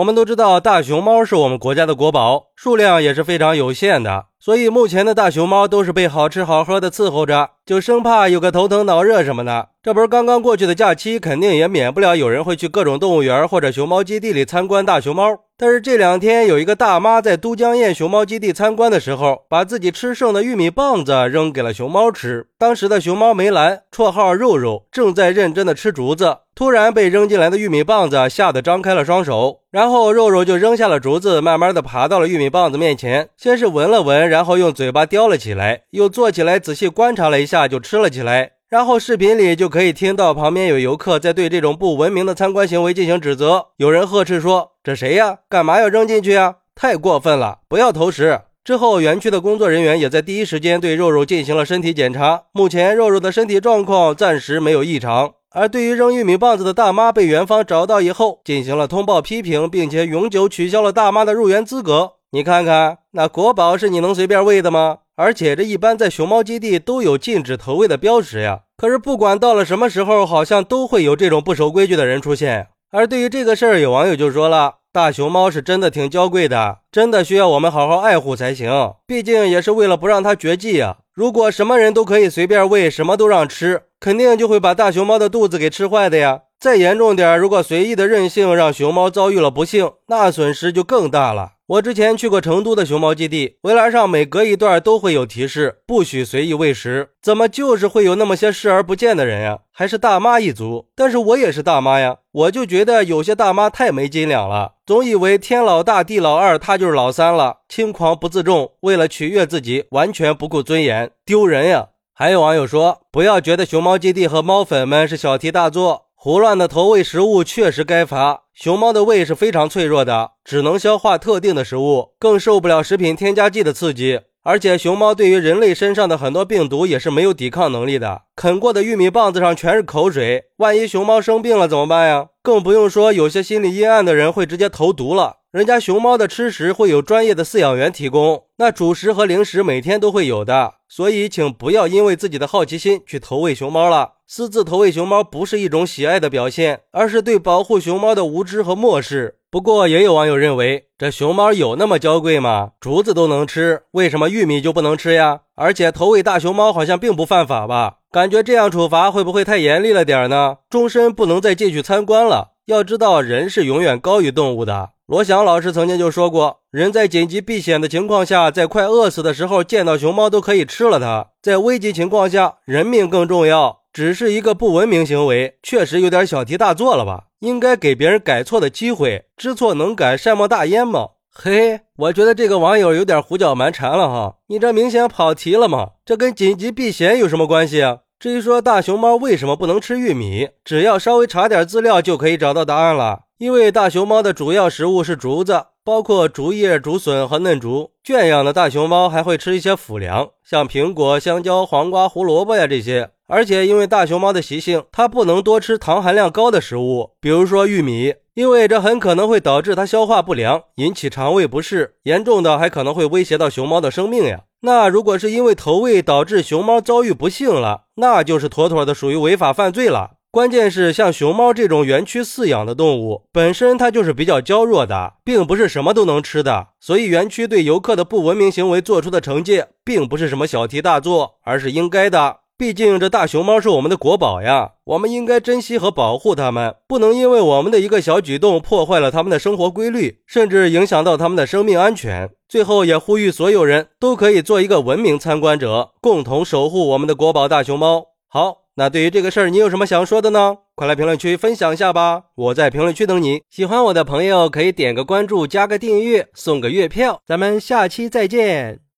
我们都知道，大熊猫是我们国家的国宝，数量也是非常有限的，所以目前的大熊猫都是被好吃好喝的伺候着，就生怕有个头疼脑热什么的。这不是刚刚过去的假期，肯定也免不了有人会去各种动物园或者熊猫基地里参观大熊猫。但是这两天有一个大妈在都江堰熊猫基地参观的时候，把自己吃剩的玉米棒子扔给了熊猫吃。当时的熊猫梅兰，绰号肉肉，正在认真的吃竹子，突然被扔进来的玉米棒子吓得张开了双手，然后肉肉就扔下了竹子，慢慢的爬到了玉米棒子面前，先是闻了闻，然后用嘴巴叼了起来，又坐起来仔细观察了一下，就吃了起来。然后视频里就可以听到旁边有游客在对这种不文明的参观行为进行指责，有人呵斥说：“这谁呀？干嘛要扔进去呀？太过分了！不要投食。”之后，园区的工作人员也在第一时间对肉肉进行了身体检查，目前肉肉的身体状况暂时没有异常。而对于扔玉米棒子的大妈，被园方找到以后进行了通报批评，并且永久取消了大妈的入园资格。你看看，那国宝是你能随便喂的吗？而且这一般在熊猫基地都有禁止投喂的标识呀。可是不管到了什么时候，好像都会有这种不守规矩的人出现。而对于这个事儿，有网友就说了：“大熊猫是真的挺娇贵的，真的需要我们好好爱护才行。毕竟也是为了不让它绝迹啊。如果什么人都可以随便喂，什么都让吃，肯定就会把大熊猫的肚子给吃坏的呀。再严重点，如果随意的任性让熊猫遭遇了不幸，那损失就更大了。”我之前去过成都的熊猫基地，围栏上每隔一段都会有提示，不许随意喂食。怎么就是会有那么些视而不见的人呀？还是大妈一族？但是我也是大妈呀，我就觉得有些大妈太没斤两了，总以为天老大地老二，她就是老三了，轻狂不自重，为了取悦自己，完全不顾尊严，丢人呀！还有网友说，不要觉得熊猫基地和猫粉们是小题大做。胡乱的投喂食物确实该罚。熊猫的胃是非常脆弱的，只能消化特定的食物，更受不了食品添加剂的刺激。而且熊猫对于人类身上的很多病毒也是没有抵抗能力的。啃过的玉米棒子上全是口水，万一熊猫生病了怎么办呀？更不用说有些心理阴暗的人会直接投毒了。人家熊猫的吃食会有专业的饲养员提供，那主食和零食每天都会有的。所以，请不要因为自己的好奇心去投喂熊猫了。私自投喂熊猫不是一种喜爱的表现，而是对保护熊猫的无知和漠视。不过，也有网友认为，这熊猫有那么娇贵吗？竹子都能吃，为什么玉米就不能吃呀？而且投喂大熊猫好像并不犯法吧？感觉这样处罚会不会太严厉了点呢？终身不能再进去参观了。要知道，人是永远高于动物的。罗翔老师曾经就说过，人在紧急避险的情况下，在快饿死的时候见到熊猫都可以吃了它。在危急情况下，人命更重要。只是一个不文明行为，确实有点小题大做了吧？应该给别人改错的机会，知错能改，善莫大焉嘛。嘿，我觉得这个网友有点胡搅蛮缠了哈，你这明显跑题了嘛？这跟紧急避险有什么关系啊？至于说大熊猫为什么不能吃玉米，只要稍微查点资料就可以找到答案了。因为大熊猫的主要食物是竹子，包括竹叶、竹笋和嫩竹。圈养的大熊猫还会吃一些辅粮，像苹果、香蕉、黄瓜、胡萝卜呀这些。而且，因为大熊猫的习性，它不能多吃糖含量高的食物，比如说玉米，因为这很可能会导致它消化不良，引起肠胃不适，严重的还可能会威胁到熊猫的生命呀。那如果是因为投喂导致熊猫遭遇不幸了，那就是妥妥的属于违法犯罪了。关键是像熊猫这种园区饲养的动物，本身它就是比较娇弱的，并不是什么都能吃的，所以园区对游客的不文明行为做出的惩戒，并不是什么小题大做，而是应该的。毕竟这大熊猫是我们的国宝呀，我们应该珍惜和保护它们，不能因为我们的一个小举动破坏了它们的生活规律，甚至影响到它们的生命安全。最后也呼吁所有人都可以做一个文明参观者，共同守护我们的国宝大熊猫。好，那对于这个事儿，你有什么想说的呢？快来评论区分享一下吧，我在评论区等你。喜欢我的朋友可以点个关注，加个订阅，送个月票。咱们下期再见。